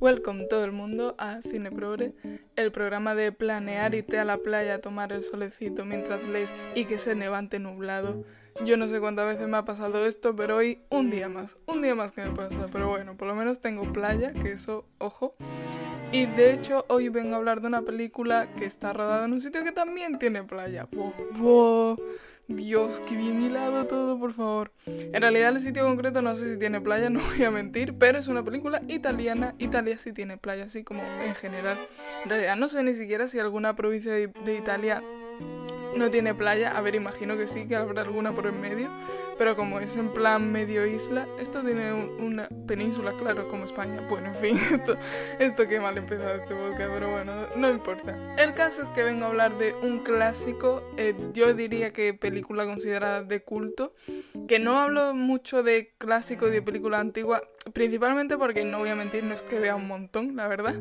Welcome todo el mundo a Cineprogre, el programa de planear irte a la playa a tomar el solecito mientras lees y que se levante nublado. Yo no sé cuántas veces me ha pasado esto, pero hoy un día más, un día más que me pasa, pero bueno, por lo menos tengo playa, que eso, ojo. Y de hecho hoy vengo a hablar de una película que está rodada en un sitio que también tiene playa. ¡Wow! wow. Dios, qué bien hilado todo, por favor. En realidad el sitio concreto no sé si tiene playa, no voy a mentir, pero es una película italiana. Italia sí tiene playa, así como en general. En realidad no sé ni siquiera si alguna provincia de, de Italia no tiene playa. A ver, imagino que sí, que habrá alguna por en medio. Pero como es en plan medio isla, esto tiene una península, claro, como España. Bueno, en fin, esto, esto qué mal empezado este podcast, pero bueno, no importa. El caso es que vengo a hablar de un clásico, eh, yo diría que película considerada de culto, que no hablo mucho de clásico y de película antigua, principalmente porque no voy a mentir, no es que vea un montón, la verdad.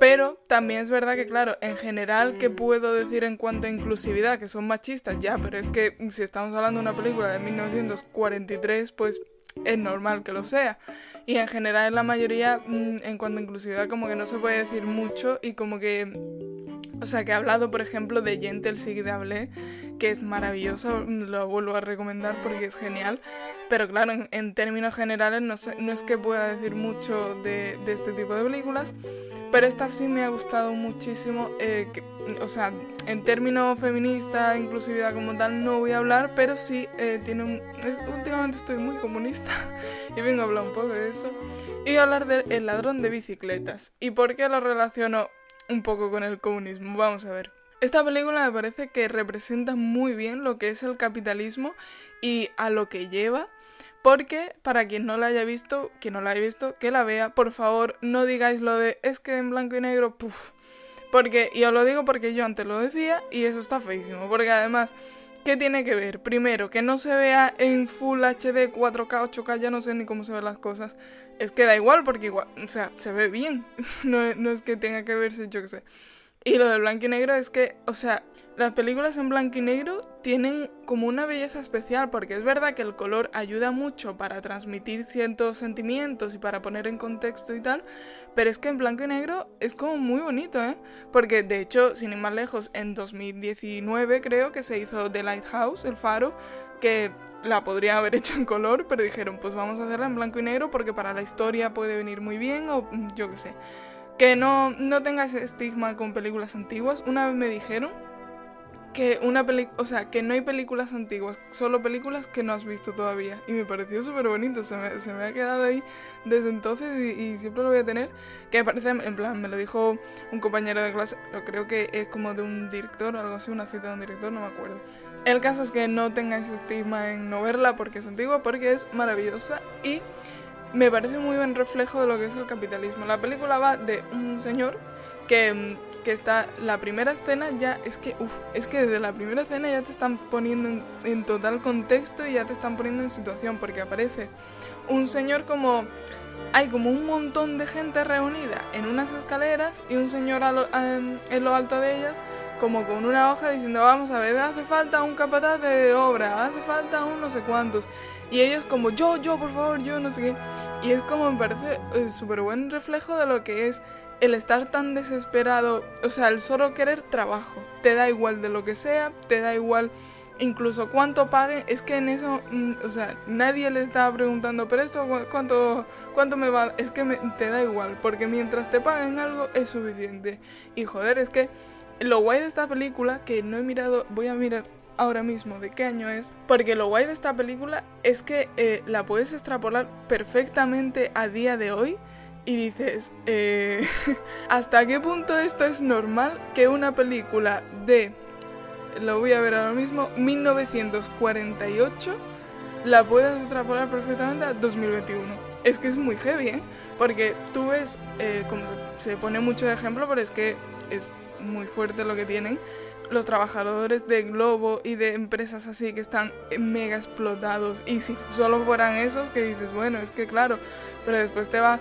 Pero también es verdad que, claro, en general, ¿qué puedo decir en cuanto a inclusividad? Que son machistas, ya, pero es que si estamos hablando de una película de 1943, pues es normal que lo sea. Y en general, en la mayoría, mm, en cuanto a inclusividad, como que no se puede decir mucho y como que. O sea, que he hablado, por ejemplo, de Gentle Sig de Hablé, que es maravilloso, lo vuelvo a recomendar porque es genial. Pero claro, en, términos generales, no, sé, no es que pueda decir mucho de, de este tipo de películas. Pero esta sí me ha gustado muchísimo. Eh, o sea, en términos feminista, inclusividad como tal, no voy a hablar, pero sí eh, tiene un. últimamente estoy muy comunista y vengo a hablar un poco de eso. Y voy a hablar El ladrón de bicicletas. ¿Y por qué lo relaciono un poco con el comunismo? Vamos a ver. Esta película me parece que representa muy bien lo que es el capitalismo y a lo que lleva porque, para quien no la haya visto, quien no la haya visto, que la vea, por favor, no digáis lo de es que en blanco y negro, puff. Porque, y os lo digo porque yo antes lo decía y eso está feísimo. Porque además, ¿qué tiene que ver? Primero, que no se vea en Full HD, 4K, 8K, ya no sé ni cómo se ven las cosas. Es que da igual, porque igual, o sea, se ve bien. no, no es que tenga que verse, yo qué sé. Y lo de blanco y negro es que, o sea, las películas en blanco y negro tienen como una belleza especial, porque es verdad que el color ayuda mucho para transmitir ciertos sentimientos y para poner en contexto y tal, pero es que en blanco y negro es como muy bonito, ¿eh? Porque de hecho, sin ir más lejos, en 2019 creo que se hizo The Lighthouse, el faro, que la podría haber hecho en color, pero dijeron, pues vamos a hacerla en blanco y negro porque para la historia puede venir muy bien o yo qué sé. Que no, no tengas estigma con películas antiguas. Una vez me dijeron que una o sea, que no hay películas antiguas, solo películas que no has visto todavía. Y me pareció súper bonito, se me, se me, ha quedado ahí desde entonces y, siempre lo voy a tener. Que me parece, en plan, me lo dijo un compañero de clase, pero creo que es como de un director o algo así, una cita de un director, no me acuerdo. El caso es que no tengáis estigma en no verla porque es antigua, porque es maravillosa y me parece muy buen reflejo de lo que es el capitalismo. La película va de un señor que, mm, que está, la primera escena ya, es que, uff, es que desde la primera escena ya te están poniendo en, total contexto y ya te están poniendo en situación, porque aparece un señor como, hay como un montón de gente reunida en unas escaleras y un señor en lo alto de ellas como con una hoja diciendo, vamos a ver, hace falta un capataz de obra, hace falta un no sé cuántos. Y ellos como, yo, yo, por favor, yo, no sé qué. Y es como me parece eh, súper buen reflejo de lo que es el estar tan desesperado, o sea, el solo querer trabajo. Te da igual de lo que sea, te da igual incluso cuánto paguen. Es que en eso, mm, o sea, nadie le estaba preguntando, pero esto, ¿cuánto, cuánto me va? Es que te da igual, porque mientras te paguen algo es suficiente. Y joder, es que lo guay de esta película, que no he mirado, voy a mirar ahora mismo de qué año es, porque lo guay de esta película es que eh, la puedes extrapolar perfectamente a día de hoy y dices, eh, ¿hasta qué punto esto es normal que una película de, lo voy a ver ahora mismo, 1948, la puedas extrapolar perfectamente a 2021? Es que es muy heavy, ¿eh? Porque tú ves, eh, como se, se pone mucho de ejemplo, pero es que es muy fuerte lo que tienen los trabajadores de Globo y de empresas así que están mega explotados. Y si solo fueran esos, que dices, bueno, es que claro, pero después te va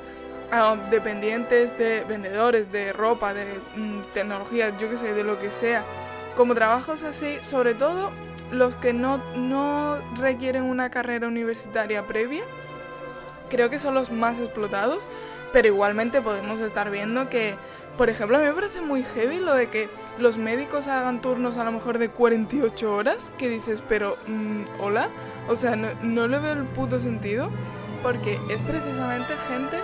a dependientes de vendedores de ropa, de mm, tecnología, yo que sé, de lo que sea. Como trabajos así, sobre todo los que no, no requieren una carrera universitaria previa, creo que son los más explotados pero igualmente podemos estar viendo que, por ejemplo, a mí me parece muy heavy lo de que los médicos hagan turnos a lo mejor de 48 horas, que dices, pero, mm, hola, o sea, no, le veo el puto sentido, porque es precisamente gente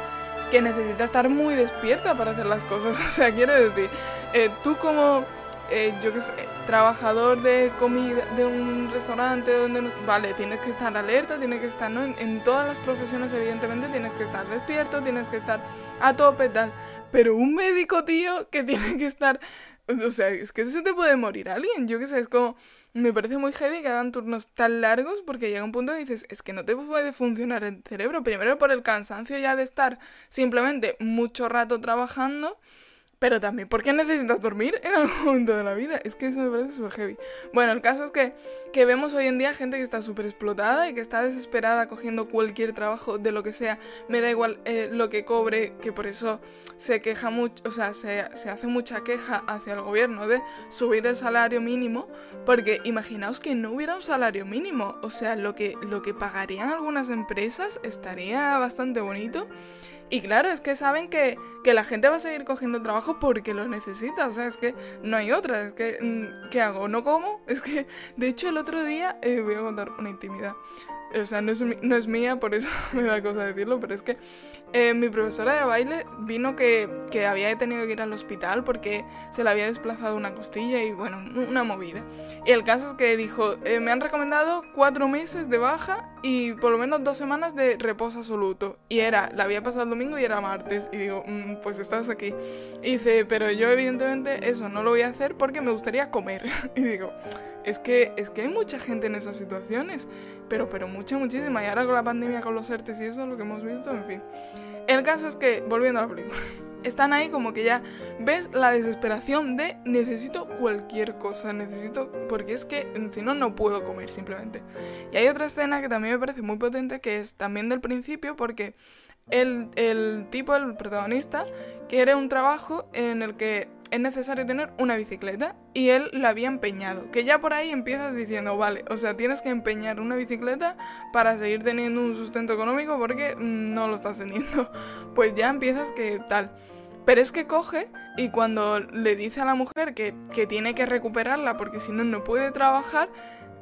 que necesita estar muy despierta para hacer las cosas. O sea, quiero decir, eh, tú como, eh, yo qué sé, trabajador de comida, de un restaurante, donde vale, tienes que estar alerta, tienes que estar, ¿no? En, todas las profesiones, evidentemente, tienes que estar despierto, tienes que estar a tope, tal. Pero un médico, tío, que tiene que estar o sea, es que se te puede morir alguien. Yo qué sé, es como. Me parece muy heavy que hagan turnos tan largos porque llega un punto y dices, es que no te puede funcionar el cerebro. Primero por el cansancio ya de estar simplemente mucho rato trabajando. Pero también, ¿por qué necesitas dormir en algún momento de la vida? Es que eso me parece súper heavy. Bueno, el caso es que, que vemos hoy en día gente que está súper explotada y que está desesperada cogiendo cualquier trabajo de lo que sea. Me da igual eh, lo que cobre, que por eso se queja mucho, o sea, se, se hace mucha queja hacia el gobierno de subir el salario mínimo, porque imaginaos que no hubiera un salario mínimo. O sea, lo que, lo que pagarían algunas empresas estaría bastante bonito. Y claro, es que saben que, que, la gente va a seguir cogiendo trabajo porque lo necesita. O sea, es que no hay otra. Es que, mm, ¿qué hago? ¿No como? Es que, de hecho, el otro día eh, voy a contar una intimidad. O sea, no es, no es mía, por eso me da cosa decirlo, pero es que eh, mi profesora de baile vino que, que, había tenido que ir al hospital porque se le había desplazado una costilla y bueno, una movida. Y el caso es que dijo, eh, me han recomendado cuatro meses de baja y por lo menos dos semanas de reposo absoluto. Y era, la había pasado el domingo y era martes. Y digo, mm, pues estás aquí. Y dice, pero yo evidentemente eso no lo voy a hacer porque me gustaría comer. y digo... Es que, es que hay mucha gente en esas situaciones, pero, pero mucha, muchísima. Y ahora con la pandemia, con los ERTES y eso, lo que hemos visto, en fin. El caso es que, volviendo a la película, están ahí como que ya ves la desesperación de necesito cualquier cosa, necesito, porque es que si no, no puedo comer simplemente. Y hay otra escena que también me parece muy potente, que es también del principio, porque el, el tipo, el protagonista, quiere un trabajo en el que es necesario tener una bicicleta y él la había empeñado. Que ya por ahí empiezas diciendo, vale, o sea, tienes que empeñar una bicicleta para seguir teniendo un sustento económico porque mm, no lo estás teniendo. Pues ya empiezas que tal. Pero es que coge y cuando le dice a la mujer que, que tiene que recuperarla porque si no, no puede trabajar,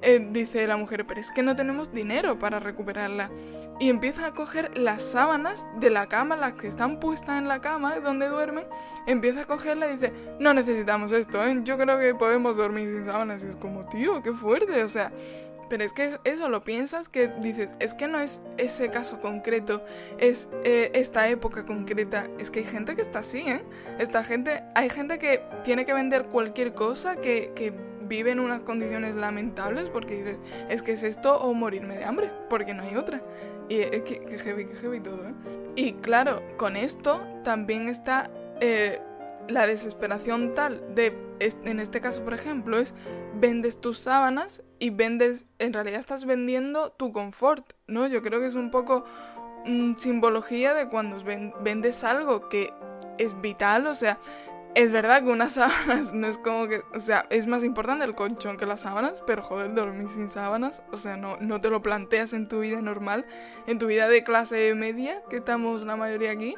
eh, dice la mujer, pero es que no tenemos dinero para recuperarla. Y empieza a coger las sábanas de la cama, las que están puestas en la cama donde duerme, empieza a cogerla y dice, no necesitamos esto, ¿eh? yo creo que podemos dormir sin sábanas. Y es como, tío, qué fuerte, o sea... Pero es que eso lo piensas que dices, es que no es ese caso concreto, es eh, esta época concreta. Es que hay gente que está así, ¿eh? Esta gente, hay gente que tiene que vender cualquier cosa que, que vive en unas condiciones lamentables porque dices, es que es esto o morirme de hambre, porque no hay otra. Y es que, heavy, que heavy todo, ¿eh? Y claro, con esto también está eh, la desesperación tal de, en este caso por ejemplo, es vendes tus sábanas y vendes, en realidad estás vendiendo tu confort, ¿no? Yo creo que es un poco mm, simbología de cuando vendes algo que es vital, o sea, es verdad que unas sábanas no es como que, o sea, es más importante el colchón que las sábanas, pero joder, dormir sin sábanas, o sea, no, no te lo planteas en tu vida normal, en tu vida de clase media, que estamos la mayoría aquí,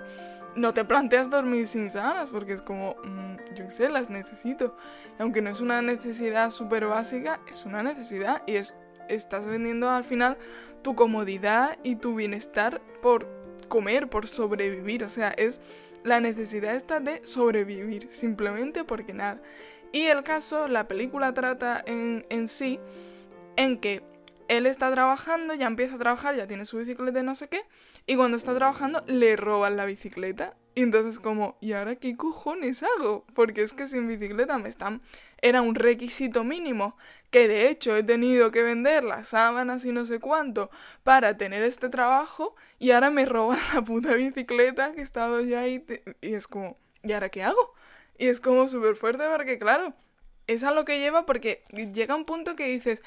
no te planteas dormir sin sábanas, porque es como, mm, yo qué sé, las necesito. Aunque no es una necesidad súper básica, es una necesidad y es, estás vendiendo al final tu comodidad y tu bienestar por comer, por sobrevivir, o sea, es la necesidad está de sobrevivir, simplemente porque nada. Y el caso, la película trata en, en sí, en que él está trabajando, ya empieza a trabajar, ya tiene su bicicleta y no sé qué, y cuando está trabajando le roban la bicicleta. Y entonces como, ¿y ahora qué cojones hago? Porque es que sin bicicleta me están... Era un requisito mínimo, que de hecho he tenido que vender las sábanas y no sé cuánto para tener este trabajo, y ahora me roban la puta bicicleta que he estado ya ahí. Y es como, ¿y ahora qué hago? Y es como súper fuerte porque claro, es a lo que lleva porque llega un punto que dices,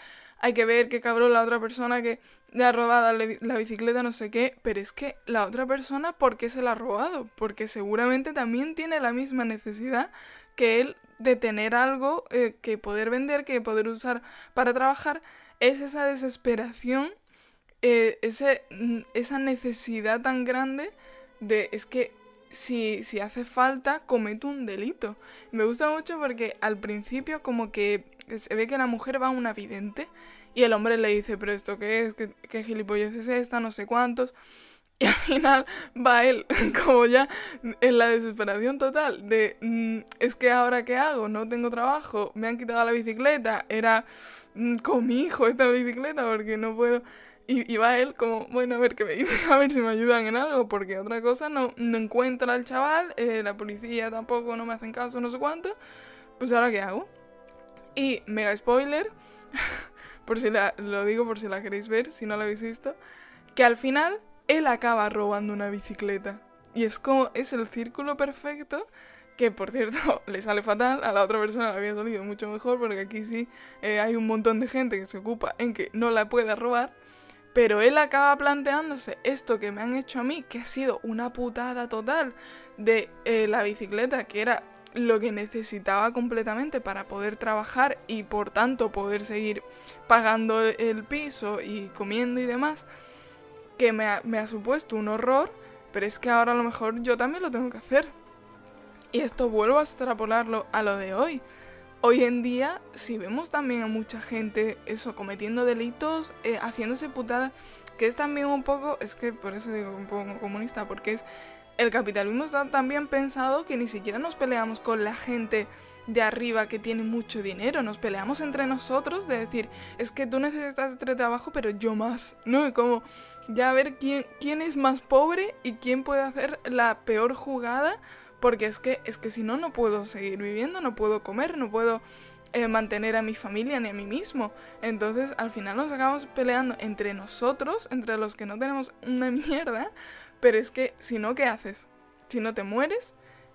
hay que ver qué cabrón la otra persona que le ha robado la bicicleta, no sé qué, pero es que la otra persona, ¿por qué se la ha robado? Porque seguramente también tiene la misma necesidad que él de tener algo eh, que poder vender, que poder usar para trabajar, es esa desesperación, eh, ese, mm, esa necesidad tan grande de, es que si, si hace falta, comete un delito. Me gusta mucho porque al principio como que se ve que la mujer va a una vidente y el hombre le dice, pero esto qué es, qué, qué es esta, no sé cuántos. Y al final va él como ya en la desesperación total de, mm, es que ahora qué hago, no tengo trabajo, me han quitado la bicicleta, era mm, con mi hijo esta bicicleta porque no puedo... Y, va él como, bueno, a ver qué me dice, a ver si me ayudan en algo, porque otra cosa no, no encuentra al chaval, eh, la policía tampoco no me hacen caso, no sé cuánto, pues ahora qué hago. Y mega spoiler, por si la, lo digo por si la queréis ver, si no la habéis visto, que al final él acaba robando una bicicleta. Y es como, es el círculo perfecto que por cierto le sale fatal, a la otra persona le había salido mucho mejor porque aquí sí eh, hay un montón de gente que se ocupa en que no la pueda robar, pero él acaba planteándose esto que me han hecho a mí, que ha sido una putada total de eh, la bicicleta, que era lo que necesitaba completamente para poder trabajar y por tanto poder seguir pagando el piso y comiendo y demás que me ha, supuesto un horror, pero es que ahora a lo mejor yo también lo tengo que hacer. Y esto vuelvo a extrapolarlo a lo de hoy. Hoy en día, si vemos también a mucha gente eso, cometiendo delitos, eh, haciéndose putada, que es también un poco, es que por eso digo un poco comunista, porque es el capitalismo está tan bien pensado que ni siquiera nos peleamos con la gente de arriba que tiene mucho dinero, nos peleamos entre nosotros de decir, es que tú necesitas este trabajo, pero yo más, ¿no? Como ya ver quién, quién es más pobre y quién puede hacer la peor jugada, porque es que, es que si no, no puedo seguir viviendo, no puedo comer, no puedo eh, mantener a mi familia ni a mí mismo. Entonces al final nos acabamos peleando entre nosotros, entre los que no tenemos una mierda, pero es que si no, ¿qué haces? Si no te mueres,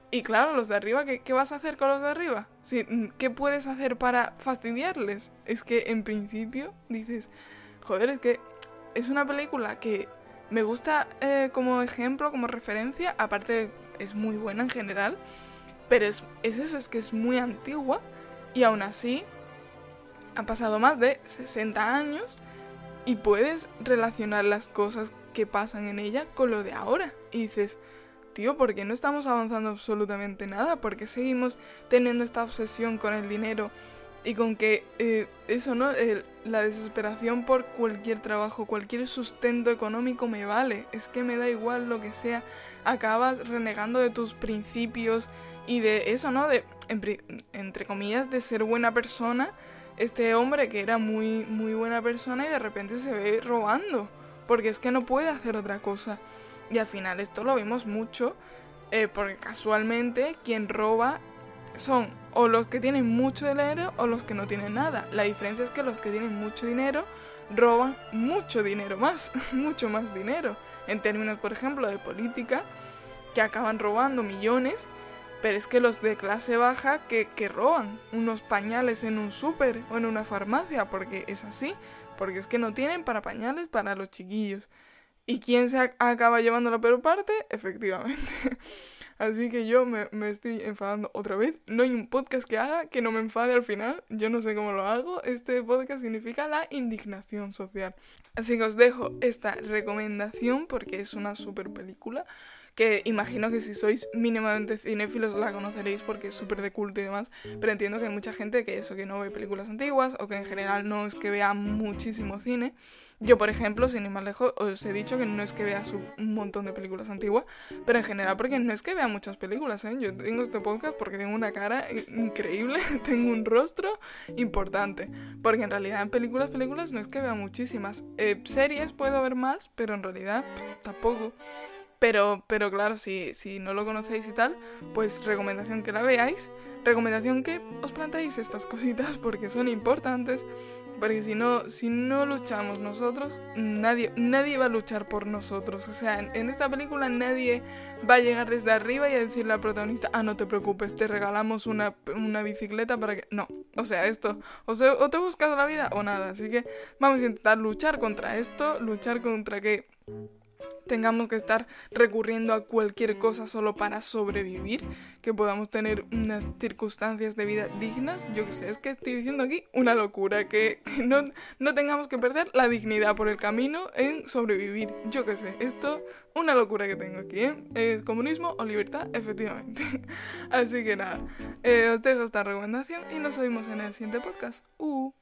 y claro, los de arriba, ¿qué, ¿qué, vas a hacer con los de arriba? Mm, ¿Qué puedes hacer para fastidiarles? Es que en principio dices, joder, es que es una película que me gusta eh, como ejemplo, como referencia, aparte es muy buena en general, pero es, es eso, es que es muy antigua y aún así han pasado más de 60 años y puedes relacionar las cosas que pasan en ella con lo de ahora. Y dices, tío, ¿por qué no estamos avanzando absolutamente nada? ¿Por qué seguimos teniendo esta obsesión con el dinero y con que eh, eso, ¿no? la desesperación por cualquier trabajo, cualquier sustento económico me vale. Es que me da igual lo que sea. Acabas renegando de tus principios y de eso, ¿no? De, entre comillas, de ser buena persona. Este hombre que era muy, muy buena persona y de repente se ve robando. Porque es que no puede hacer otra cosa. Y al final esto lo vemos mucho eh, porque casualmente quien roba son o los que tienen mucho dinero o los que no tienen nada. La diferencia es que los que tienen mucho dinero roban mucho dinero más, mucho más dinero. En términos, por ejemplo, de política, que acaban robando millones, pero es que los de clase baja que, que roban unos pañales en un súper o en una farmacia, porque es así, porque es que no tienen para pañales para los chiquillos. ¿Y quién se acaba llevando la peor parte? Efectivamente. Así que yo me, estoy enfadando otra vez. No hay un podcast que haga que no me enfade al final. Yo no sé cómo lo hago. Este podcast significa la indignación social. Así que os dejo esta recomendación porque es una super película que imagino que si sois mínimamente cinéfilos la conoceréis porque es súper de culto y demás, pero entiendo que hay mucha gente que eso, que no ve películas antiguas o que en general no es que vea muchísimo cine. Yo, por ejemplo, sin ir más lejos, os he dicho que no es que vea un montón de películas antiguas, pero en general porque no es que vea muchas películas, ¿eh? Yo tengo este podcast porque tengo una cara increíble, tengo un rostro importante, porque en realidad en películas, películas no es que vea muchísimas. Eh, series puedo ver más, pero en realidad tampoco. Pero, pero claro, si, si no lo conocéis y tal, pues recomendación que la veáis. Recomendación que os planteéis estas cositas porque son importantes. Porque si no, si no luchamos nosotros, nadie, nadie va a luchar por nosotros. O sea, en, esta película nadie va a llegar desde arriba y a decirle al protagonista, ah, no te preocupes, te regalamos una, una bicicleta para que... No, o sea, esto, o, o te buscas la vida o nada. Así que vamos a intentar luchar contra esto, luchar contra que tengamos que estar recurriendo a cualquier cosa solo para sobrevivir, que podamos tener unas circunstancias de vida dignas, yo qué sé, es que estoy diciendo aquí una locura, que, no, no, tengamos que perder la dignidad por el camino en sobrevivir, yo qué sé, esto, una locura que tengo aquí, ¿eh? ¿Es comunismo o libertad? Efectivamente. Así que nada, eh, os dejo esta recomendación y nos oímos en el siguiente podcast. Uh.